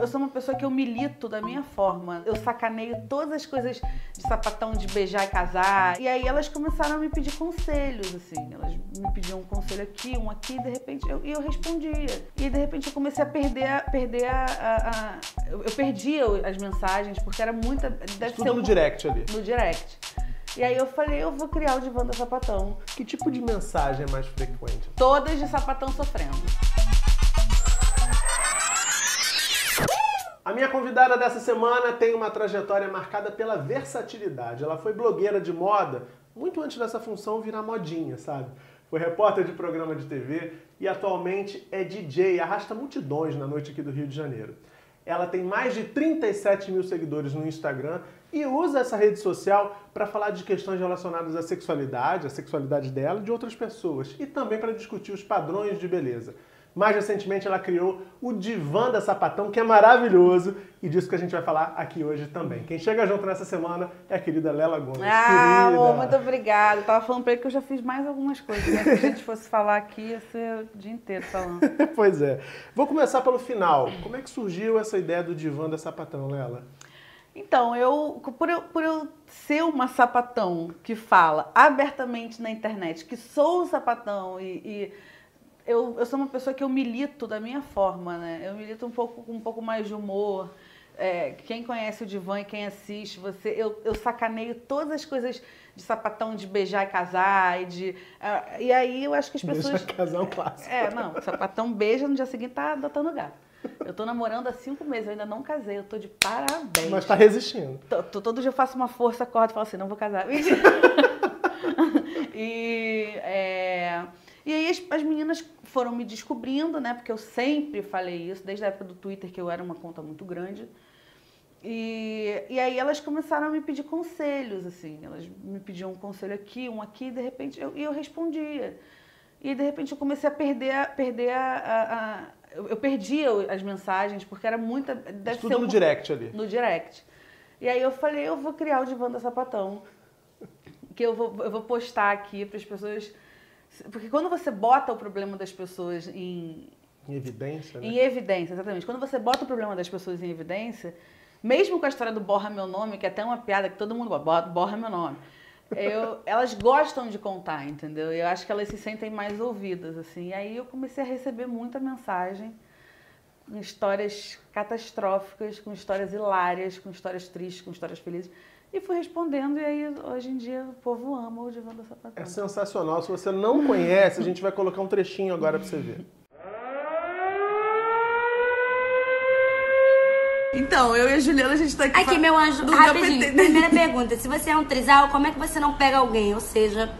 Eu sou uma pessoa que eu milito da minha forma. Eu sacaneio todas as coisas de sapatão, de beijar e casar. E aí elas começaram a me pedir conselhos, assim. Elas me pediam um conselho aqui, um aqui, e de repente eu, e eu respondia. E de repente eu comecei a perder a. Perder a, a, a eu, eu perdia as mensagens, porque era muita. Deve Tudo no um- direct ali. No direct. E aí eu falei, eu vou criar o divã da sapatão. Que tipo de mensagem é mais frequente? Todas de sapatão sofrendo. Minha convidada dessa semana tem uma trajetória marcada pela versatilidade. Ela foi blogueira de moda muito antes dessa função virar modinha, sabe? Foi repórter de programa de TV e atualmente é DJ, arrasta multidões na noite aqui do Rio de Janeiro. Ela tem mais de 37 mil seguidores no Instagram e usa essa rede social para falar de questões relacionadas à sexualidade, à sexualidade dela e de outras pessoas, e também para discutir os padrões de beleza. Mais recentemente, ela criou o Divã da Sapatão, que é maravilhoso, e disso que a gente vai falar aqui hoje também. Quem chega junto nessa semana é a querida Lela Gomes. Ah, querida. amor, muito obrigada. Tava falando pra ele que eu já fiz mais algumas coisas. Né? Se a gente fosse falar aqui, ia ser o dia inteiro falando. pois é. Vou começar pelo final. Como é que surgiu essa ideia do Divã da Sapatão, Lela? Então, eu por, eu, por eu ser uma sapatão que fala abertamente na internet que sou um sapatão e, e eu, eu sou uma pessoa que eu milito da minha forma, né? Eu milito um pouco com um pouco mais de humor. É, quem conhece o Divã e quem assiste, você, eu, eu sacaneio todas as coisas de sapatão, de beijar e casar, e de. ah, e aí eu acho que as pessoas. Deixa casar um clássico. É, não, o sapatão beija, no dia seguinte tá adotando gato. Eu tô namorando há cinco meses, eu ainda não casei, eu tô de parabéns. Mas tá resistindo. Tô- tô- todo dia eu faço uma força, acordo e falo assim, não vou casar. E, é, e aí as, as meninas foram me descobrindo, né? Porque eu sempre falei isso, desde a época do Twitter, que eu era uma conta muito grande. E, e aí elas começaram a me pedir conselhos, assim. Elas me pediam um conselho aqui, um aqui, e de repente eu, e eu respondia. E de repente eu comecei a perder a. Perder a, a- a- eu eu perdia as mensagens, porque era muita. Deve Tudo no um- direct ali. no direct. E aí eu falei, eu vou criar o Divã da Sapatão. Que eu vou, eu vou postar aqui para as pessoas. Porque quando você bota o problema das pessoas em, Em evidência, né? em evidência, exatamente. Quando você bota o problema das pessoas em evidência, mesmo com a história do borra meu nome, que é até uma piada que todo mundo bota, borra meu nome. Eu, elas gostam de contar, entendeu? Eu acho que elas se sentem mais ouvidas, assim. E aí eu comecei a receber muita mensagem com histórias catastróficas, com histórias hilárias, com histórias tristes, com histórias felizes. E fui respondendo, e aí hoje em dia o povo ama o Divã da Sapatão. É sensacional. Se você não conhece, a gente vai colocar um trechinho agora pra você ver. Então, eu e a Juliana, a gente tá aqui. Aqui, pra- meu anjo, pra rapidinho. Primeira pergunta. Se você é um trisal, como é que você não pega alguém? Ou seja,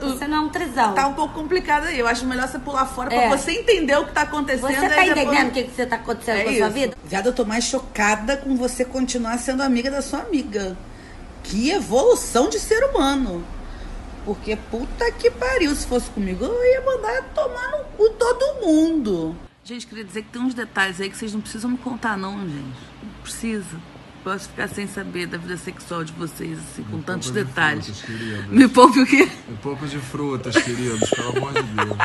você não é um trisal. Tá um pouco complicado aí. Eu acho melhor você pular fora É. pra você entender o que tá acontecendo. Você tá aí depois- entendendo o que, que você tá acontecendo É com a sua vida? Viado, eu tô mais chocada com você continuar sendo amiga da sua amiga. Que evolução de ser humano. Porque puta que pariu, se fosse comigo, eu ia mandar tomar no cu todo mundo. Gente, queria dizer que tem uns detalhes aí que vocês não precisam me contar, não, gente. Não precisa. Posso ficar sem saber da vida sexual de vocês, assim, com tantos poupa de detalhes. frutas. Me poupe o quê? Me poupa de frutas, queridos, pelo amor de Deus.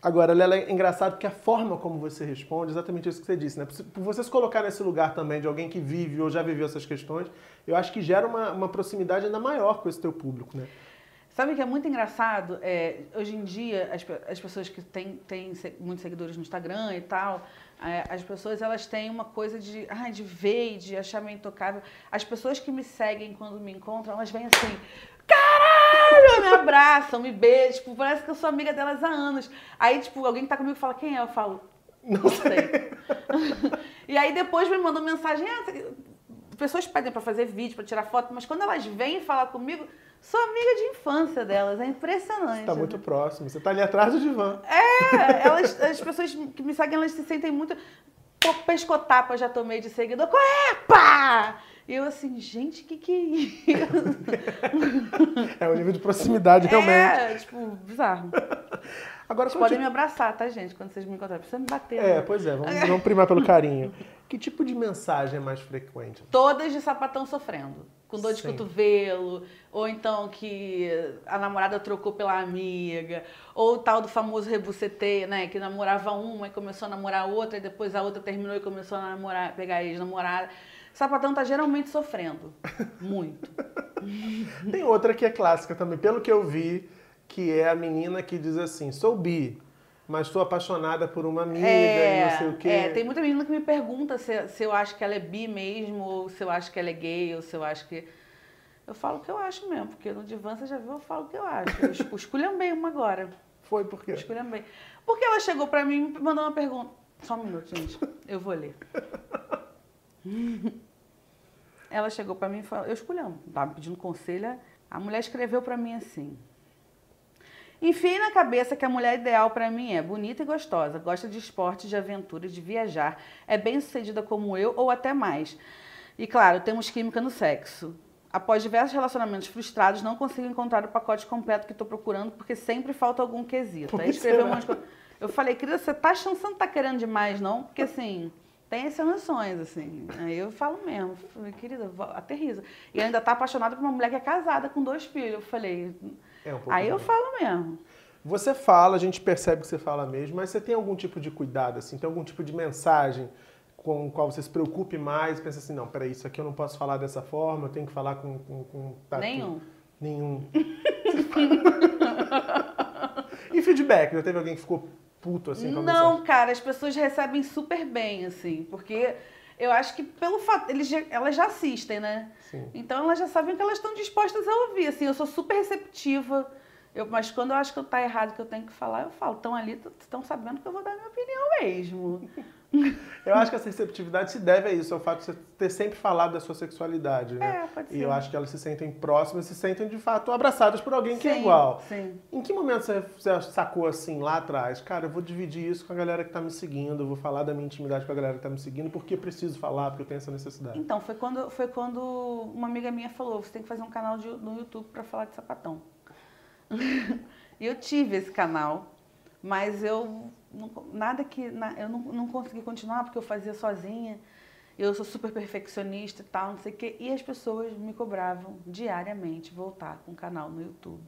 Agora, Lela, é engraçado que a forma como você responde, exatamente isso que você disse, né? Por você se colocar nesse lugar também de alguém que vive ou já viveu essas questões, eu acho que gera uma, uma proximidade ainda maior com esse teu público, né? Sabe o que é muito engraçado? É, hoje em dia, as, as pessoas que têm, têm muitos seguidores no Instagram e tal, é, as pessoas elas têm uma coisa de, ai, de ver e de achar meio intocável. As pessoas que me seguem quando me encontram, elas vêm assim, caralho, me abraçam, me beijam, tipo, parece que eu sou amiga delas há anos. Aí, tipo, alguém que tá comigo fala, quem é? Eu falo, não sei. e aí depois me mandam mensagem, ah, pessoas pedem pra fazer vídeo, pra tirar foto, mas quando elas vêm falar comigo, sou amiga de infância delas, é impressionante. Tá muito próximo. Você tá ali atrás do divã. É, elas, as pessoas que me seguem, elas se sentem muito. Pô, pescotapa eu já tomei de seguidor. Qual é? Pá! E eu assim, gente, que que é isso? É o nível de proximidade, realmente. É, tipo, bizarro. Agora, Vocês podem me abraçar, tá, gente? Quando vocês me encontrarem. Precisa me bater. É, né? pois é, vamos, vamos primar pelo carinho. Que tipo de mensagem é mais frequente? Todas de sapatão sofrendo. Com dor de Sim. cotovelo, ou então que a namorada trocou pela amiga, ou o tal do famoso rebuceteio, né? Que namorava uma e começou a namorar outra, e depois a outra terminou e começou a namorar, pegar ex-namorada. Sapatão tá geralmente sofrendo. Muito. Tem outra que é clássica também, pelo que eu vi, que é a menina que diz assim, sou bi, mas estou apaixonada por uma amiga e não sei o quê. é, tem muita menina que me pergunta se, se eu acho que ela é bi mesmo, ou se eu acho que ela é gay, ou se eu acho que. Eu falo o que eu acho mesmo, porque no divã você já viu, eu falo o que eu acho. Eu esculhambei uma agora. Foi por quê? Esculhambei. Porque ela chegou pra mim e me mandou uma pergunta. Só um minuto, gente. Eu vou ler. Ela chegou pra mim e falou, eu esculhambo, tava me pedindo conselho. A mulher escreveu pra mim assim. Enfiei na cabeça que a mulher ideal pra mim é bonita e gostosa, gosta de esportes, de aventura, de viajar, é bem sucedida como eu ou até mais. E claro, temos química no sexo. Após diversos relacionamentos frustrados, não consigo encontrar o pacote completo que estou procurando porque sempre falta algum quesito. Aí escreveu um será? monte de coisa. Eu falei, querida, você tá achando que você não tá querendo demais, não? Porque assim, tem exceções, assim. Aí eu falo mesmo, falei, querida, aterriza. E ainda tá apaixonada por uma mulher que é casada com dois filhos. Eu falei, É um aí eu falo mesmo. Você fala, a gente percebe que você fala mesmo, mas você tem algum tipo de cuidado, assim? Tem algum tipo de mensagem com qual você se preocupe mais? Pensa assim, não, peraí, isso aqui eu não posso falar dessa forma, eu tenho que falar com... com, com tatu- Nenhum. Nenhum. e feedback? Já teve alguém que ficou puto, assim, com Não, mensagem? cara, as pessoas recebem super bem, assim, porque eu acho que pelo fato, eles, já- elas já assistem, né? Sim. Então elas já sabem que elas estão dispostas a ouvir, assim, eu sou super receptiva. Eu, mas quando eu acho que eu tá errado, que eu tenho que falar, eu falo, estão ali, estão sabendo que eu vou dar minha opinião mesmo. Eu acho que essa receptividade se deve a isso, ao fato de você ter sempre falado da sua sexualidade, né? É, pode E ser. eu acho que elas se sentem próximas, se sentem de fato abraçadas por alguém que é Sim, igual. Sim. Em que momento você, você sacou assim lá atrás? Cara, eu vou dividir isso com a galera que tá me seguindo, eu vou falar da minha intimidade com a galera que tá me seguindo, porque eu preciso falar, porque eu tenho essa necessidade. Então, foi quando, foi quando uma amiga minha falou, você tem que fazer um canal de- no YouTube para falar de sapatão. e eu tive esse canal, mas eu não, nada que na- eu não, não consegui continuar porque eu fazia sozinha. Eu sou super perfeccionista e tal, não sei o quê. E as pessoas me cobravam diariamente voltar com o canal no YouTube.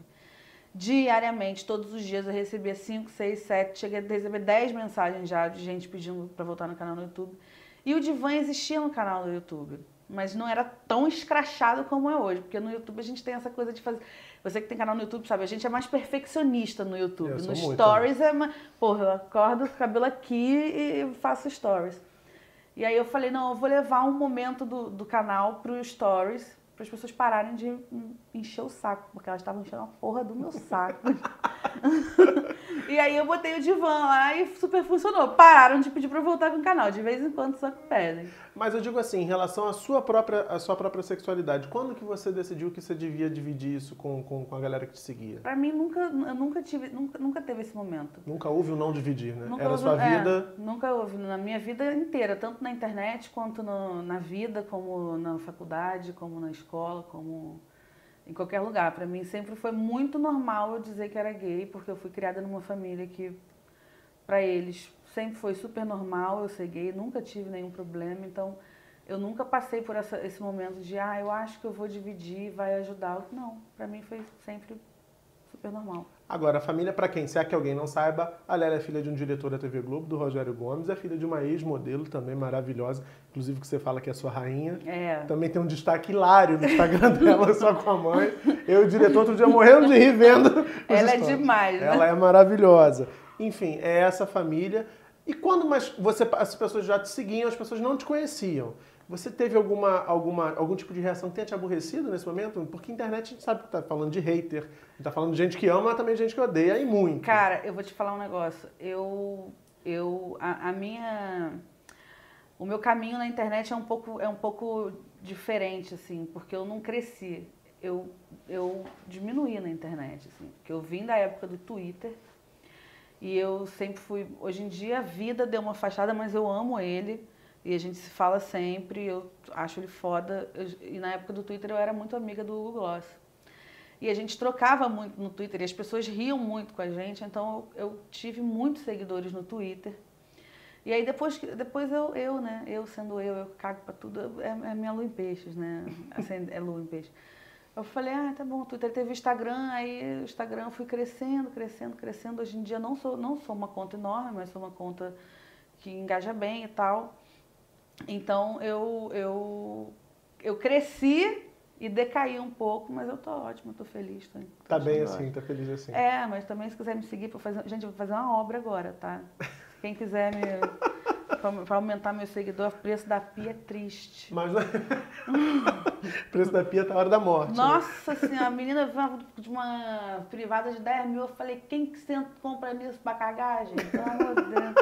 Diariamente, todos os dias eu recebia 5, 6, 7, cheguei a receber 10 mensagens já de gente pedindo para voltar no canal no YouTube. E o Divan existia no canal do YouTube, mas não era tão escrachado como é hoje, porque no YouTube a gente tem essa coisa de fazer. Você que tem canal no YouTube, sabe? A gente é mais perfeccionista no YouTube. Eu No muito, Stories é mais. Porra, eu acordo com o cabelo aqui e faço Stories. E aí eu falei, não, eu vou levar um momento do, do canal pro Stories, para as pessoas pararem de encher o saco, porque elas estavam enchendo a porra do meu saco. e aí eu botei o divã lá e super funcionou. Pararam de pedir pra eu voltar com o canal, de vez em quando só pedem. Mas eu digo assim, em relação à sua própria, à sua própria sexualidade, quando que você decidiu que você devia dividir isso com, com, com a galera que te seguia? Pra mim nunca, eu nunca tive, nunca, nunca teve esse momento. Nunca houve o não dividir, né? Nunca Era houve- sua é, vida. nunca houve na minha vida inteira, tanto na internet quanto no- na vida, como na faculdade, como na escola, como em qualquer lugar. Pra mim sempre foi muito normal eu dizer que era gay, porque eu fui criada numa família que pra eles sempre foi super normal eu ser gay, nunca tive nenhum problema, então eu nunca passei por essa- esse momento de, ah, eu acho que eu vou dividir, vai ajudar. Não, pra mim foi sempre super normal. Agora, a família, pra quem? Se é que alguém não saiba, a Lélia é filha de um diretor da TV Globo, do Rogério Gomes, é filha de uma ex-modelo também maravilhosa, inclusive que você fala que é sua rainha. É. Também tem um destaque hilário no Instagram dela, só com a mãe. Eu e o diretor outro dia morrendo de rir vendo. Ela é demais, né? Ela é maravilhosa. Enfim, é essa família. E quando mais você, as pessoas já te seguiam, as pessoas não te conheciam. Você teve alguma, alguma, algum tipo de reação que tenha te aborrecido nesse momento? Porque internet a gente sabe que tá falando de hater, tá falando de gente que ama, mas também de gente que odeia, e muito. Cara, eu vou te falar um negócio. Eu, eu, a, a minha, o meu caminho na internet é um pouco, é um pouco diferente, assim, porque eu não cresci. Eu, eu diminuí na internet, assim, porque eu vim da época do Twitter e eu sempre fui. Hoje em dia a vida deu uma afastada, mas eu amo ele e a gente se fala sempre. Eu acho ele foda. Eu- e na época do Twitter eu era muito amiga do Hugo Gloss. E a gente trocava muito no Twitter e as pessoas riam muito com a gente, então eu, eu tive muitos seguidores no Twitter. E aí depois, depois eu, eu, né? Eu sendo eu, eu cago pra tudo, é, é minha lua em peixes, né? Assim, é lua em peixes. Eu falei, ah, tá bom, Twitter teve o Instagram, aí o Instagram fui crescendo, crescendo, crescendo. Hoje em dia não sou, não sou uma conta enorme, mas sou uma conta que engaja bem e tal. Então eu, eu, eu cresci e decaí um pouco, mas eu tô ótima, tô feliz. Tô, Tá bem assim, tá feliz assim. é, mas também se quiser me seguir para fazer. Gente, eu vou fazer uma obra agora, tá? Quem quiser me. pra- pra aumentar meu seguidor, o preço da pia é triste. Mas o preço da pia tá a hora da morte. né? Nossa senhora, a menina veio de uma privada de 10 mil. Eu falei, quem que senta compra nisso pra cagar, gente? Pelo amor de Deus.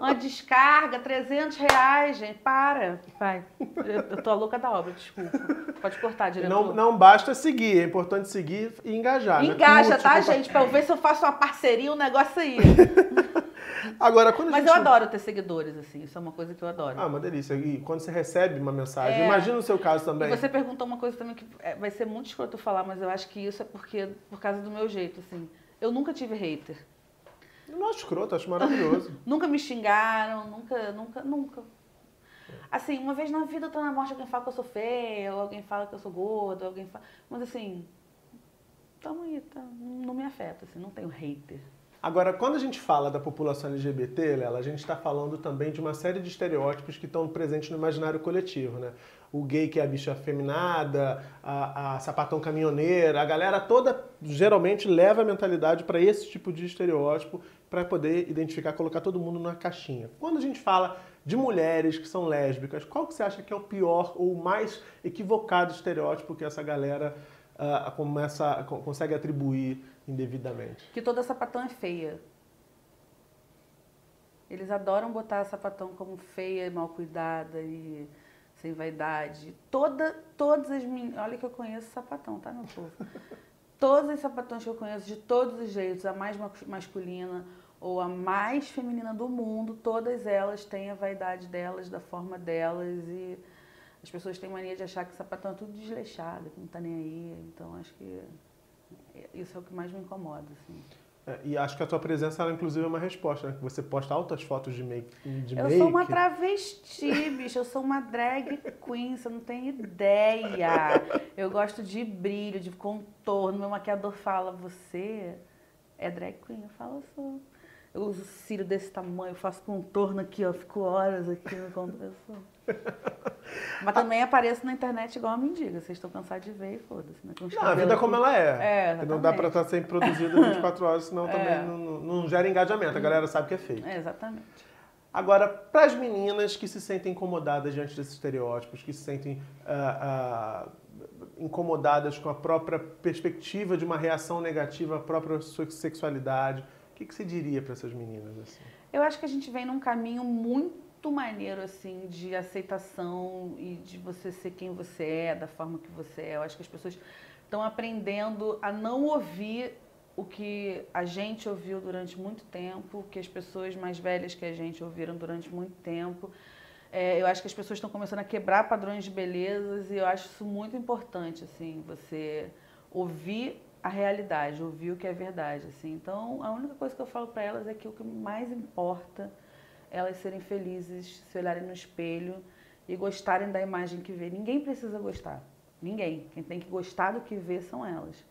Uma descarga, 300 reais, gente. Para. Vai. Eu, eu tô a louca da obra, desculpa. Pode cortar, diretor. Não, não basta seguir, é importante seguir e engajar. né? Engaja, Curte, tá, compartilha. gente? Pra eu ver se eu faço uma parceria, um negócio aí. Agora, quando a Mas gente... eu adoro ter seguidores, assim. Isso é uma coisa que eu adoro. Ah, uma delícia. E quando você recebe uma mensagem, É. imagina o seu caso E também. você perguntou uma coisa também que é, vai ser muito escroto falar, mas eu acho que isso é porque por causa do meu jeito, assim. Eu nunca tive hater. Eu não acho escroto, acho maravilhoso. Nunca me xingaram, nunca, nunca, nunca. Assim, uma vez na vida eu tô na morte, alguém fala que eu sou feia, ou alguém fala que eu sou gorda, alguém fala. Mas assim, tamo aí, tá? Não me afeta, assim, não tenho hater. Agora, quando a gente fala da população LGBT, Lela, a gente está falando também de uma série de estereótipos que estão presentes no imaginário coletivo, né? O gay que é a bicha afeminada, a, a sapatão caminhoneira, a galera toda geralmente leva a mentalidade para esse tipo de estereótipo para poder identificar, colocar todo mundo numa caixinha. Quando a gente fala de mulheres que são lésbicas, qual que você acha que é o pior ou o mais equivocado estereótipo que essa galera ah, começa, co- consegue atribuir indevidamente? Que toda sapatão é feia. Eles adoram botar a sapatão como feia mal cuidada e sem vaidade. Toda, todas as meninas. Olha que eu conheço sapatão, tá, meu povo? Todas as sapatões que eu conheço, de todos os jeitos, a mais mas- masculina ou a mais feminina do mundo, todas elas têm a vaidade delas, da forma delas e as pessoas têm mania de achar que sapatão é tudo desleixado, que não tá nem aí. Então acho que isso é o que mais me incomoda, assim. É, e acho que a tua presença, ela, inclusive, é uma resposta, né? Que você posta altas fotos de make. De Eu make. sou uma travesti, bicho. Eu sou uma drag queen, você não tem ideia. Eu gosto de brilho, de contorno. Meu maquiador fala, você é drag queen? Eu falo, eu sou. Eu uso cílio desse tamanho, faço contorno aqui, ó. Fico horas aqui no contorno. Eu sou. Mas também apareço na internet igual uma mendiga. Vocês estão cansados de ver e foda-se. Né? Não, a vida é como ela é. É, não dá pra estar sempre produzida 24 horas, senão também É. não, não- não gera engajamento. A galera sabe que é fake. É, exatamente. Agora, para as meninas que se sentem incomodadas diante desses estereótipos, que se sentem ah, ah, incomodadas com a própria perspectiva de uma reação negativa à própria sua sexualidade, que, que você diria para essas meninas? Assim? Eu acho que a gente vem num caminho muito maneiro, assim, de aceitação e de você ser quem você é, da forma que você é. Eu acho que as pessoas estão aprendendo a não ouvir o que a gente ouviu durante muito tempo, que as pessoas mais velhas que a gente ouviram durante muito tempo. É, eu acho que as pessoas estão começando a quebrar padrões de belezas e eu acho isso muito importante, assim, você ouvir a realidade, ouvir o que é verdade, assim. Então, a única coisa que eu falo para elas é que o que mais importa é elas serem felizes, se olharem no espelho e gostarem da imagem que vê. Ninguém precisa gostar, ninguém. Quem tem que gostar do que vê são elas.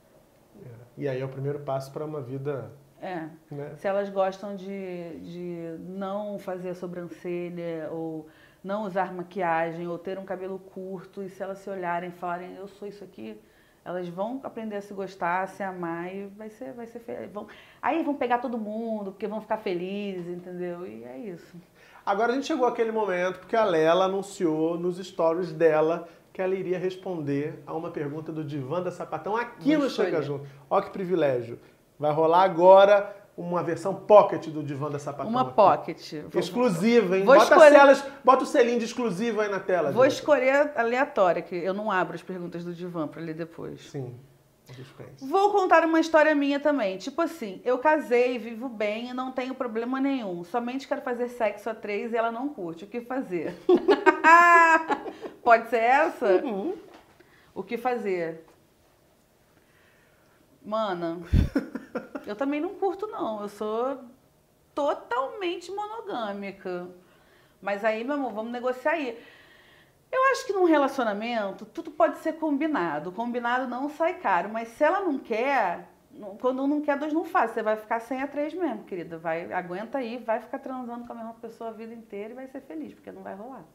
E aí é o primeiro passo para uma vida. É. Né? Se elas gostam de, de não fazer a sobrancelha, ou não usar maquiagem, ou ter um cabelo curto, e se elas se olharem e falarem, eu sou isso aqui, elas vão aprender a se gostar, a se amar, e vai ser, vai ser fe- vão Aí vão pegar todo mundo, porque vão ficar felizes, entendeu? E é isso. Agora a gente chegou àquele momento porque a Lela anunciou nos stories dela que ela iria responder a uma pergunta do Divan da Sapatão aqui Vou no Chega escolher. Junto. Ó que privilégio. Vai rolar agora uma versão pocket do Divan da Sapatão. Uma aqui. pocket. Exclusiva, hein? Vou bota, escolher- celas, bota o selinho de exclusivo aí na tela. Vou gente. escolher aleatória, que eu não abro as perguntas do divã para ler depois. Sim. Suspense. Vou contar uma história minha também. Tipo assim, eu casei, vivo bem e não tenho problema nenhum. Somente quero fazer sexo a três e ela não curte. O que fazer? Pode ser essa? Uhum. O que fazer? Mana, eu também não curto, não. Eu sou totalmente monogâmica. Mas aí, meu amor, vamos negociar aí. Eu acho que num relacionamento tudo pode ser combinado. Combinado não sai caro, mas se ela não quer, quando um não quer, dois não faz. Você vai ficar sem a três mesmo, querida. Vai, aguenta aí, vai ficar transando com a mesma pessoa a vida inteira e vai ser feliz, porque não vai rolar.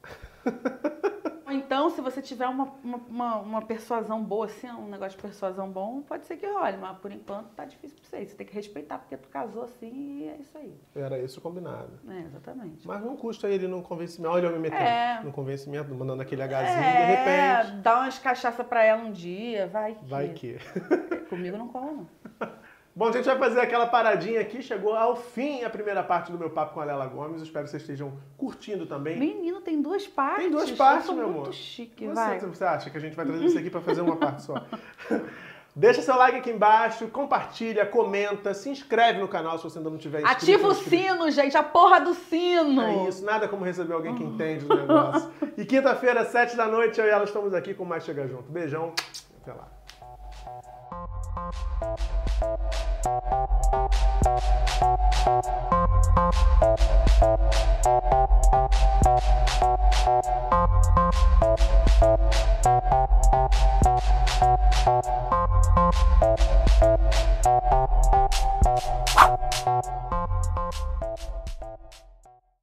Ou então, se você tiver uma, uma, uma, persuasão boa, assim, um negócio de persuasão bom, pode ser que role, mas por enquanto tá difícil pra você. Você tem que respeitar, porque tu casou assim e é isso aí. Era isso combinado. É, exatamente. Mas não custa ele no convencimento. Olha eu me metendo É. no convencimento, mandando aquele Hzinho, é, de repente. dá umas cachaça pra ela um dia, vai que. Vai que. Comigo não cola, não. Bom, a gente vai fazer aquela paradinha aqui. Chegou ao fim a primeira parte do meu papo com a Lela Gomes. Espero que vocês estejam curtindo também. Menino, tem duas partes. Tem duas partes, meu muito amor. chique, Você, vai. você acha que a gente vai trazer isso aqui para fazer uma parte só? Deixa seu like aqui embaixo, compartilha, comenta, se inscreve no canal se você ainda não tiver inscrito. Ativa o sino, gente, a porra do sino. É isso, nada como receber alguém que entende do negócio. E quinta-feira, sete da noite, eu e ela estamos aqui com mais Chega Junto. Beijão, até lá. Bye.